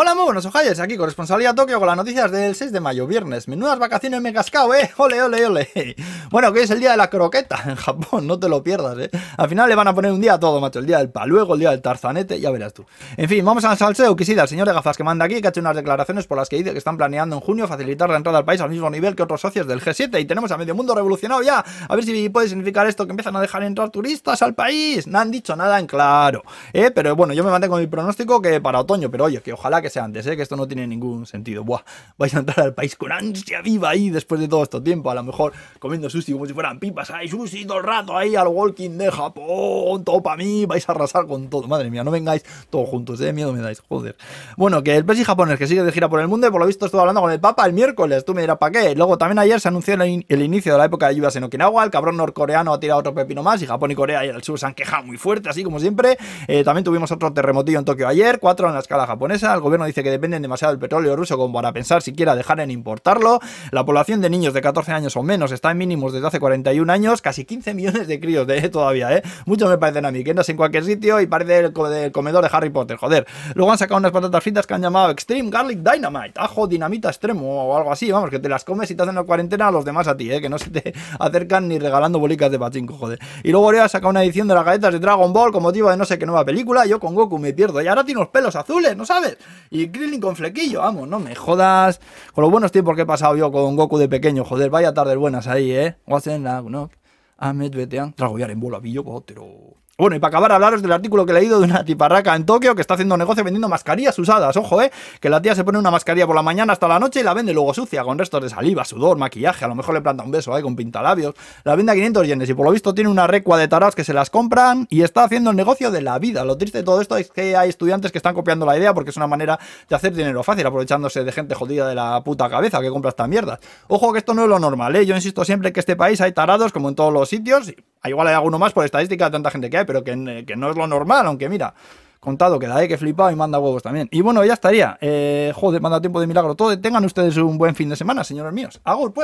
Hola, muy buenos ojalles, aquí corresponsalía Tokio con las noticias del 6 de mayo, viernes. Menudas vacaciones me he cascado, eh. Ole, ole, ole. Bueno, que es el día de la croqueta en Japón, no te lo pierdas, eh. Al final le van a poner un día a todo, macho. El día del paluego, el día del tarzanete, ya verás tú. En fin, vamos al salseo, Kisida, el señor de gafas que manda aquí, que ha hecho unas declaraciones por las que dice que están planeando en junio facilitar la entrada al país al mismo nivel que otros socios del G7. Y tenemos a medio mundo revolucionado ya. A ver si puede significar esto que empiezan a dejar entrar turistas al país. No han dicho nada en claro, eh. Pero bueno, yo me mantengo mi pronóstico que para otoño, pero oye, que ojalá que sea antes, eh, que esto no tiene ningún sentido. Buah, vais a entrar al país con ansia viva ahí después de todo este tiempo. A lo mejor comiendo sushi como si fueran pipas. Ahí, sushi todo el rato ahí al walking de Japón. Todo para mí. Vais a arrasar con todo. Madre mía, no vengáis todos juntos. De miedo me dais. Joder. Bueno, que el presi japonés que sigue de gira por el mundo. Y por lo visto estuve hablando con el Papa el miércoles. Tú me dirás, ¿para qué? Luego también ayer se anunció el, el inicio de la época de lluvias en Okinawa. El cabrón norcoreano ha tirado otro pepino más. Y Japón y Corea y el sur se han quejado muy fuerte, así como siempre. Eh, también tuvimos otro terremotillo en Tokio ayer. Cuatro en la escala japonesa. El gobierno dice que dependen demasiado del petróleo ruso como para pensar siquiera dejar en importarlo. La población de niños de 14 años o menos está en mínimos desde hace 41 años, casi 15 millones de críos de todavía, ¿eh? Muchos me parecen a mí, que andas en cualquier sitio y parece el, comedor de Harry Potter, joder. Luego han sacado unas patatas fritas que han llamado Extreme Garlic Dynamite, ajo dinamita extremo o algo así, vamos, que te las comes y te hacen la cuarentena a los demás a ti, ¿eh? Que no se te acercan ni regalando bolicas de pachinko, joder. Y luego Oreo ha sacado una edición de las galletas de Dragon Ball con motivo de no sé qué nueva película, yo con Goku me pierdo. Y ahora tiene unos pelos azules, ¿no sabes? Y Krillin con flequillo, vamos, no me jodas. Con los buenos tiempos que he pasado yo con Goku de pequeño, joder, vaya tardes buenas ahí, ¿eh? Ahmed Betean, tragoyar en bola, pillo, pero... Bueno, y para acabar, hablaros del artículo que he leído de una tiparraca en Tokio que está haciendo negocio vendiendo mascarillas usadas. Ojo, eh, que la tía se pone una mascarilla por la mañana hasta la noche y la vende luego sucia, con restos de saliva, sudor, maquillaje. A lo mejor le planta un beso, eh, con pintalabios. La vende a 500 yenes y por lo visto tiene una recua de taraos que se las compran y está haciendo el negocio de la vida. Lo triste de todo esto es que hay estudiantes que están copiando la idea porque es una manera de hacer dinero fácil, aprovechándose de gente jodida de la puta cabeza que compra esta mierda. Ojo que esto no es lo normal, eh. Yo insisto siempre que este país hay tarados como en todos los sitios. Igual hay alguno más por estadística tanta gente que hay, pero que, que no es lo normal, aunque mira, contado queda, eh, que flipado y manda huevos también. Y bueno, ya estaría. Eh, joder, manda tiempo de milagro todo. Tengan ustedes un buen fin de semana, señores míos. Agur, pues.